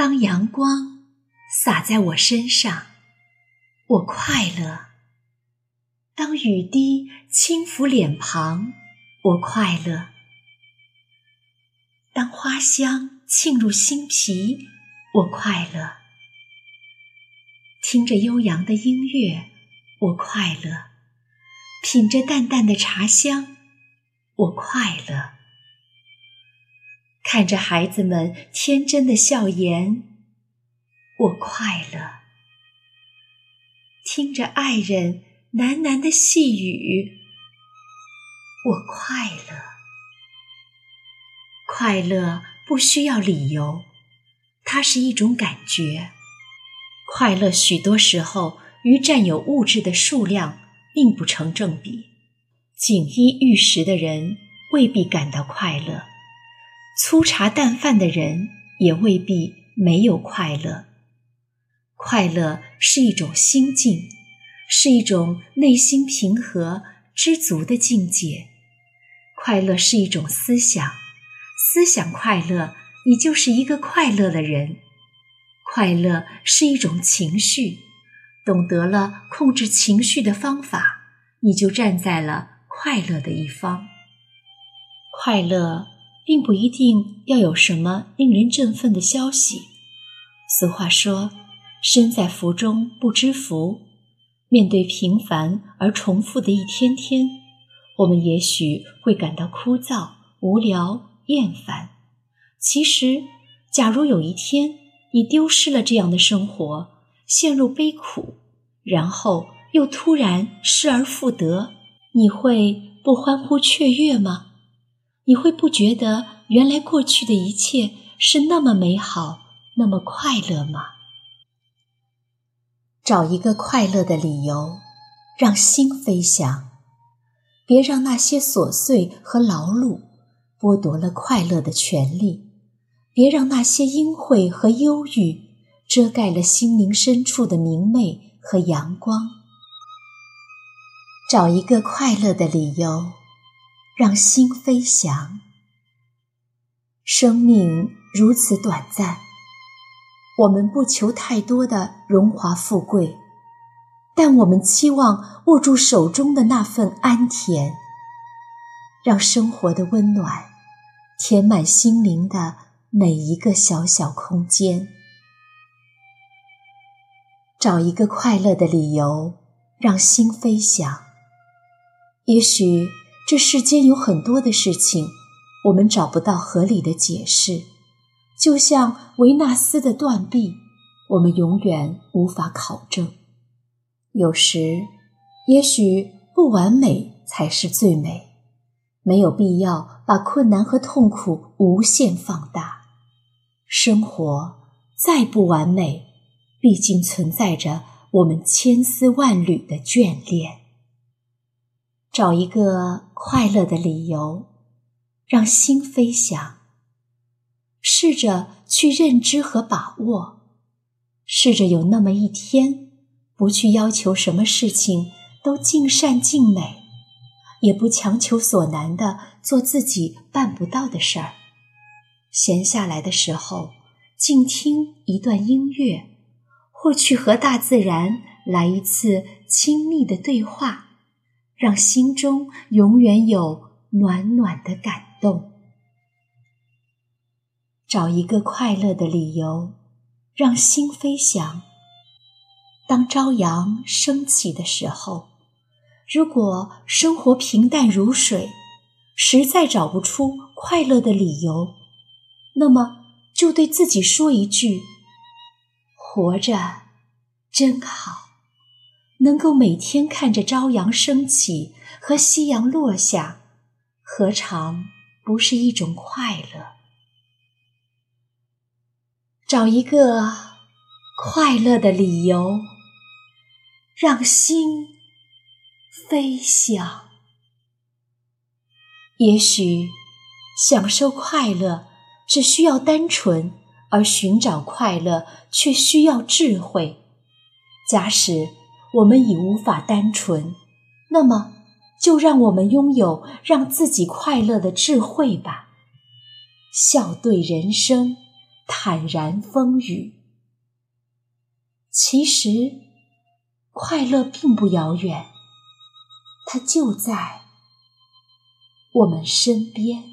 当阳光洒在我身上，我快乐；当雨滴轻抚脸庞，我快乐；当花香沁入心脾，我快乐；听着悠扬的音乐，我快乐；品着淡淡的茶香，我快乐。看着孩子们天真的笑颜，我快乐；听着爱人喃喃的细语，我快乐。快乐不需要理由，它是一种感觉。快乐许多时候与占有物质的数量并不成正比。锦衣玉食的人未必感到快乐。粗茶淡饭的人也未必没有快乐。快乐是一种心境，是一种内心平和、知足的境界。快乐是一种思想，思想快乐，你就是一个快乐的人。快乐是一种情绪，懂得了控制情绪的方法，你就站在了快乐的一方。快乐。并不一定要有什么令人振奋的消息。俗话说：“身在福中不知福。”面对平凡而重复的一天天，我们也许会感到枯燥、无聊、厌烦。其实，假如有一天你丢失了这样的生活，陷入悲苦，然后又突然失而复得，你会不欢呼雀跃吗？你会不觉得原来过去的一切是那么美好，那么快乐吗？找一个快乐的理由，让心飞翔，别让那些琐碎和劳碌剥夺了快乐的权利，别让那些阴晦和忧郁遮盖了心灵深处的明媚和阳光。找一个快乐的理由。让心飞翔。生命如此短暂，我们不求太多的荣华富贵，但我们期望握住手中的那份安恬，让生活的温暖填满心灵的每一个小小空间。找一个快乐的理由，让心飞翔。也许。这世间有很多的事情，我们找不到合理的解释，就像维纳斯的断臂，我们永远无法考证。有时，也许不完美才是最美，没有必要把困难和痛苦无限放大。生活再不完美，毕竟存在着我们千丝万缕的眷恋。找一个快乐的理由，让心飞翔。试着去认知和把握，试着有那么一天，不去要求什么事情都尽善尽美，也不强求所难的做自己办不到的事儿。闲下来的时候，静听一段音乐，或去和大自然来一次亲密的对话。让心中永远有暖暖的感动。找一个快乐的理由，让心飞翔。当朝阳升起的时候，如果生活平淡如水，实在找不出快乐的理由，那么就对自己说一句：“活着真好。”能够每天看着朝阳升起和夕阳落下，何尝不是一种快乐？找一个快乐的理由，让心飞翔。也许享受快乐只需要单纯，而寻找快乐却需要智慧。假使。我们已无法单纯。那么就让我们拥有让自己快乐的智慧吧。笑对人生坦然风雨。其实快乐并不遥远它就在我们身边。